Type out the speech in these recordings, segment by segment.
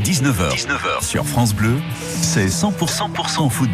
jusqu'à 19h. 19h sur France Bleu, c'est 100% 100% foot.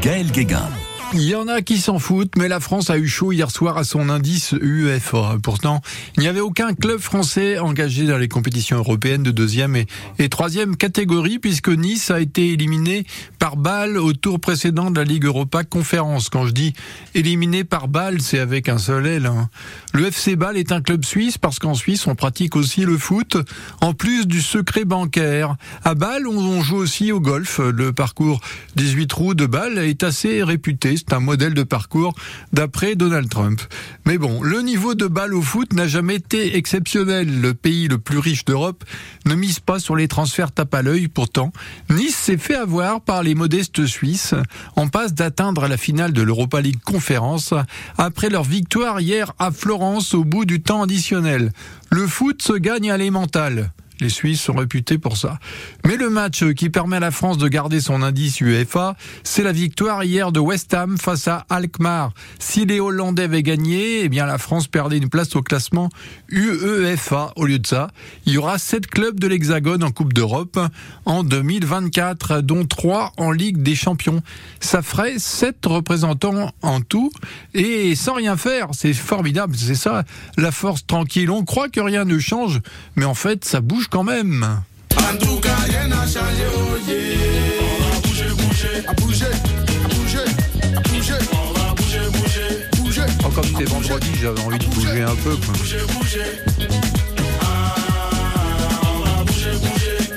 Gaël Guéguin. Il y en a qui s'en foutent, mais la France a eu chaud hier soir à son indice UEFA. Pourtant, il n'y avait aucun club français engagé dans les compétitions européennes de deuxième et, troisième catégorie, puisque Nice a été éliminé par balle au tour précédent de la Ligue Europa Conférence. Quand je dis éliminé par balle, c'est avec un seul L. Hein. Le FC Bâle est un club suisse parce qu'en Suisse, on pratique aussi le foot, en plus du secret bancaire. À Bâle, on joue aussi au golf. Le parcours 18 trous de Bâle est assez réputé un modèle de parcours d'après Donald Trump. Mais bon, le niveau de balle au foot n'a jamais été exceptionnel. Le pays le plus riche d'Europe ne mise pas sur les transferts tape à l'œil. Pourtant, Nice s'est fait avoir par les modestes Suisses en passe d'atteindre la finale de l'Europa League Conférence après leur victoire hier à Florence au bout du temps additionnel. Le foot se gagne à l'émental. Les Suisses sont réputés pour ça. Mais le match qui permet à la France de garder son indice UEFA, c'est la victoire hier de West Ham face à Alkmaar. Si les Hollandais avaient gagné, eh bien la France perdait une place au classement UEFA. Au lieu de ça, il y aura sept clubs de l'Hexagone en Coupe d'Europe en 2024, dont trois en Ligue des Champions. Ça ferait sept représentants en tout et sans rien faire. C'est formidable. C'est ça, la force tranquille. On croit que rien ne change, mais en fait, ça bouge quand même. En tout cas, rien n'a changé, oh yeah. On va bouger, bouger, bouger, à bouger, bouger. On va bouger, bouger, bouger. Oh, comme c'est vendredi, j'avais envie de bouger un peu. Bouger, bouger.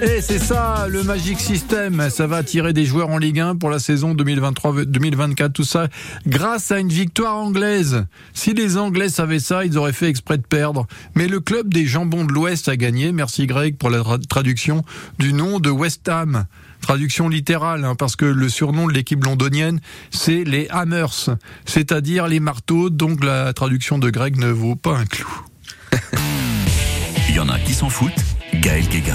Et c'est ça, le Magic System. Ça va attirer des joueurs en Ligue 1 pour la saison 2023-2024. Tout ça grâce à une victoire anglaise. Si les Anglais savaient ça, ils auraient fait exprès de perdre. Mais le club des jambons de l'Ouest a gagné. Merci Greg pour la traduction du nom de West Ham. Traduction littérale, hein, parce que le surnom de l'équipe londonienne, c'est les Hammers, c'est-à-dire les marteaux, donc la traduction de Greg ne vaut pas un clou. Il y en a qui s'en foutent, Gaël Guéguin.